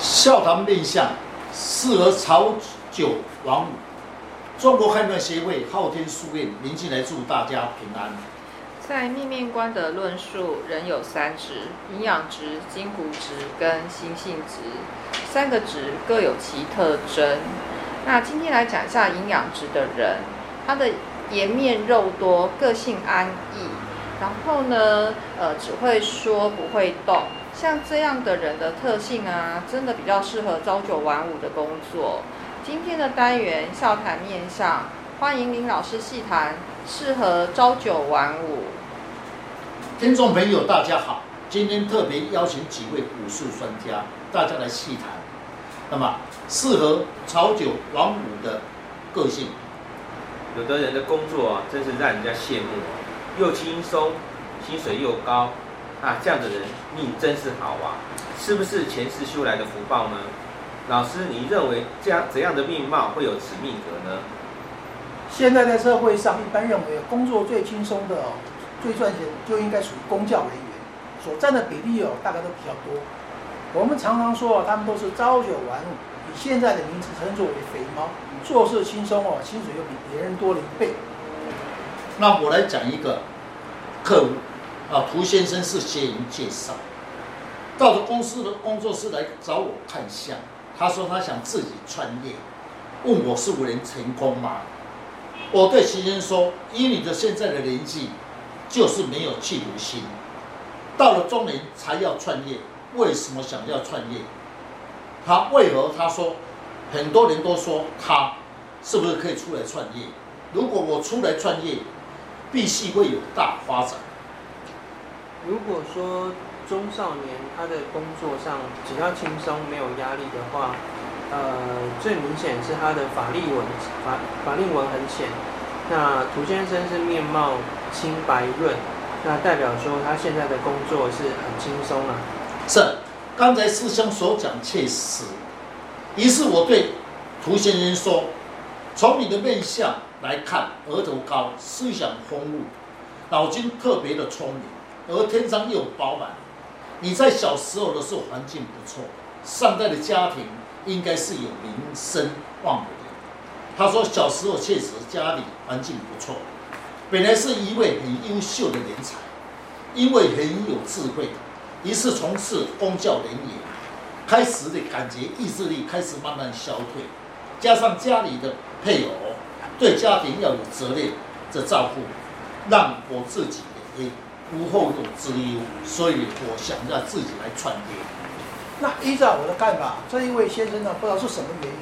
笑谈面相适合朝九晚五。中国汉断协会昊天书院，明进来祝大家平安。在面面观的论述，人有三值：营养值、筋骨值跟心性值。三个值各有其特征。那今天来讲一下营养值的人，他的颜面肉多，个性安逸，然后呢，呃，只会说不会动。像这样的人的特性啊，真的比较适合朝九晚五的工作。今天的单元笑谈面相，欢迎林老师细谈，适合朝九晚五。听众朋友，大家好，今天特别邀请几位武术专家，大家来细谈。那么，适合朝九晚五的个性，有的人的工作啊，真是让人家羡慕啊，又轻松，薪水又高。啊，这样的人命真是好啊！是不是前世修来的福报呢？老师，你认为这样怎样的命貌会有此命格呢？现在在社会上，一般认为工作最轻松的、最赚钱就应该属于公教人员，所占的比例哦，大概都比较多。我们常常说啊，他们都是朝九晚五，以现在的名词称作为“肥猫”，做事轻松哦，薪水又比别人多了一倍。那我来讲一个客户。啊，涂先生是学员介绍，到了公司的工作室来找我看相。他说他想自己创业，问我是否能成功吗？我对徐先生说，以你的现在的年纪，就是没有企图心，到了中年才要创业。为什么想要创业？他为何？他说，很多人都说他是不是可以出来创业？如果我出来创业，必须会有大发展。如果说中少年他的工作上只要轻松没有压力的话，呃，最明显是他的法令纹法法令纹很浅。那涂先生是面貌清白润，那代表说他现在的工作是很轻松啊。是，刚才师兄所讲确实。于是我对涂先生说：“从你的面相来看，额头高，思想丰富，脑筋特别的聪明。”而天上又饱满，你在小时候的时候环境不错，上代的家庭应该是有名声望的。他说小时候确实家里环境不错，本来是一位很优秀的人才，因为很有智慧，于是从事公教人员，开始的感觉意志力开始慢慢消退，加上家里的配偶对家庭要有责任的照顾，让我自己也。无后顾之忧，所以我想让自己来创业。那依照我的看法，这一位先生呢，不知道是什么原因，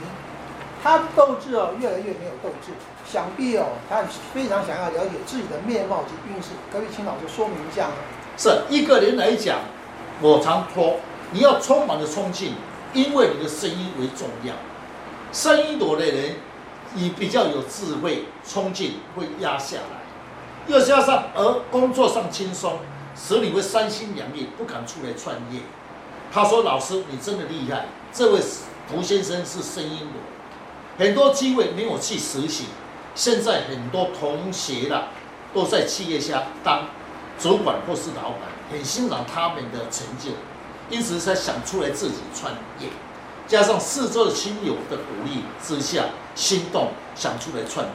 他斗志哦越来越没有斗志，想必哦他非常想要了解自己的面貌及运势。可以请老师说明一下吗？是一个人来讲，我常说你要充满了冲劲，因为你的声音为重要。声音多的人，你比较有智慧，冲劲会压下来。又加上而工作上轻松，使你会三心两意，不敢出来创业。他说：“老师，你真的厉害。这位胡先生是声音的，很多机会没有去实行。现在很多同学啦，都在企业下当主管或是老板，很欣赏他们的成就，因此才想出来自己创业。加上四周的亲友的鼓励之下，心动想出来创业。”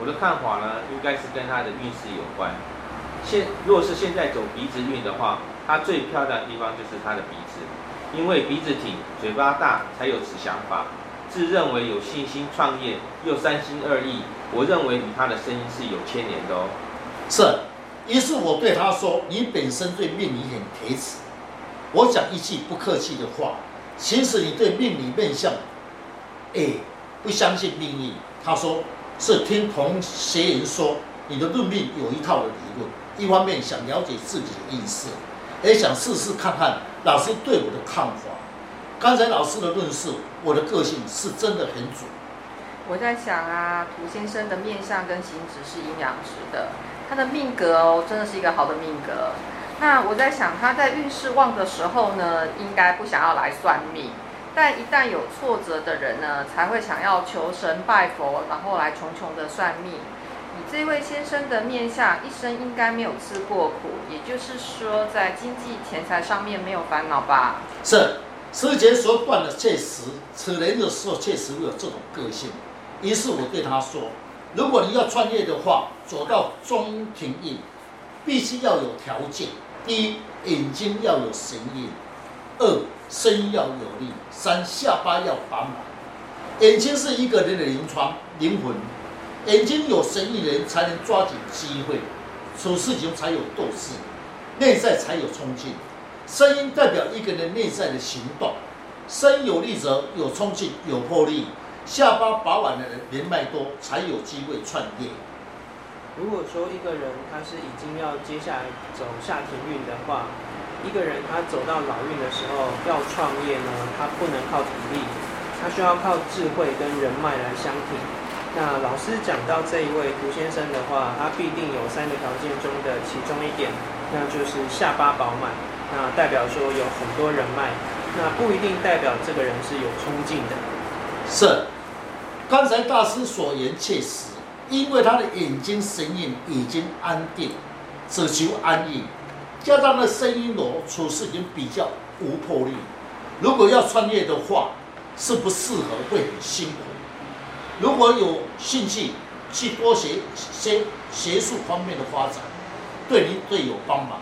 我的看法呢，应该是跟他的运势有关。现若是现在走鼻子运的话，他最漂亮的地方就是他的鼻子，因为鼻子挺、嘴巴大，才有此想法。自认为有信心创业，又三心二意，我认为与他的声音是有牵连的哦。是，于是我对他说：“你本身对命理很铁齿。”我讲一句不客气的话，其实你对命理面相，哎，不相信命运。他说。是听同学人说，你的论命有一套的理论，一方面想了解自己的运势，也想试试看看老师对我的看法。刚才老师的论述，我的个性是真的很准。我在想啊，涂先生的面相跟形质是阴阳值的，他的命格哦，真的是一个好的命格。那我在想，他在运势旺的时候呢，应该不想要来算命。但一旦有挫折的人呢，才会想要求神拜佛，然后来重重的算命。以这位先生的面相，一生应该没有吃过苦，也就是说，在经济钱财上面没有烦恼吧？是，师姐所断的确实，此人的时候确实会有这种个性。于是我对他说：“如果你要创业的话，走到中庭运，必须要有条件。第一，眼睛要有神印；二，声音要有力；三，下巴要饱满。眼睛是一个人的临窗灵魂，眼睛有神意的人才能抓紧机会，处事情才有斗志，内在才有冲劲。声音代表一个人内在的行动，声有力则有冲劲，有魄力。”下巴饱满的人，人脉多，才有机会创业。如果说一个人他是已经要接下来走下田运的话，一个人他走到老运的时候要创业呢，他不能靠体力，他需要靠智慧跟人脉来相挺。那老师讲到这一位涂先生的话，他必定有三个条件中的其中一点，那就是下巴饱满，那代表说有很多人脉，那不一定代表这个人是有冲劲的。是。刚才大师所言切实，因为他的眼睛神印已经安定，只求安逸，加上那声音罗处事已经比较无魄力。如果要创业的话，是不适合，会很辛苦。如果有兴趣去多学些学术方面的发展，对您最有帮忙，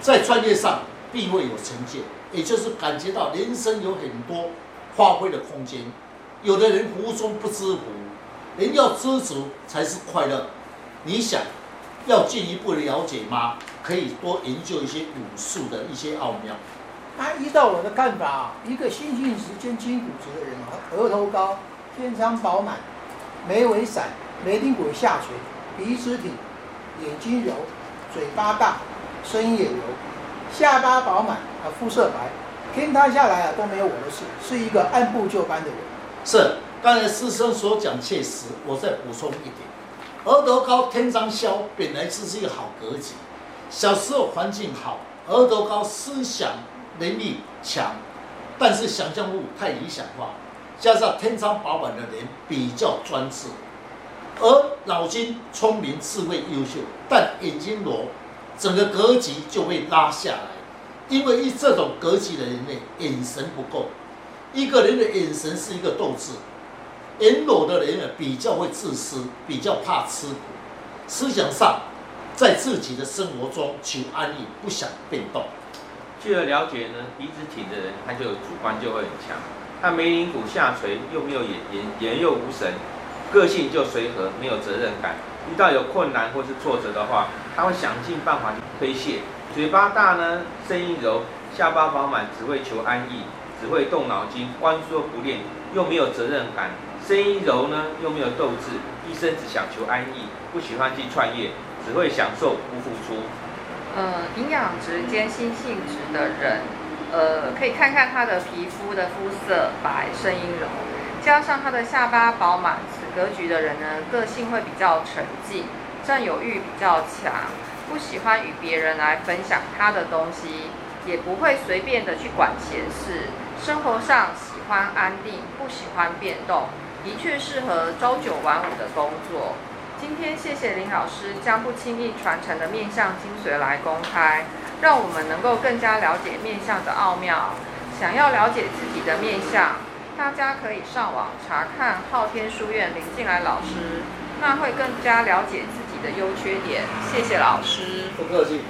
在创业上必会有成就，也就是感觉到人生有很多发挥的空间。有的人福中不知福，人要知足才是快乐。你想要进一步了解吗？可以多研究一些武术的一些奥妙。啊，依照我的看法啊，一个心性时间筋骨直的人啊，额头高，天仓饱满，眉尾散，眉顶骨下垂，鼻子挺，眼睛柔，嘴巴大，声音也柔，下巴饱满啊，肤色白，天塌下来啊都没有我的事，是一个按部就班的人。是，刚才师生所讲切实，我再补充一点：额头高，天仓消，本来就是一个好格局。小时候环境好，额头高，思想能力强，但是想象力太理想化，加上天仓饱满的人比较专制，而脑筋聪明、智慧优秀，但眼睛裸，整个格局就被拉下来。因为一这种格局的人呢，眼神不够。一个人的眼神是一个斗志，眼裸的人呢，比较会自私，比较怕吃苦，思想上在自己的生活中求安逸，不想变动。据了了解呢，鼻子挺的人，他就主观就会很强，他眉棱骨下垂，又没有眼眼眼又无神，个性就随和，没有责任感。遇到有困难或是挫折的话，他会想尽办法去推卸。嘴巴大呢，声音柔，下巴饱满，只会求安逸。只会动脑筋，光说不练，又没有责任感，声音柔呢，又没有斗志，一生只想求安逸，不喜欢去创业，只会享受不付出。呃，营养值兼心性质的人，呃，可以看看他的皮肤的肤色白，声音柔，加上他的下巴饱满，此格局的人呢，个性会比较沉静，占有欲比较强，不喜欢与别人来分享他的东西，也不会随便的去管闲事。生活上喜欢安定，不喜欢变动，的确适合朝九晚五的工作。今天谢谢林老师将不轻易传承的面相精髓来公开，让我们能够更加了解面相的奥妙。想要了解自己的面相，大家可以上网查看昊天书院林静来老师，那会更加了解自己的优缺点。谢谢老师，不客气。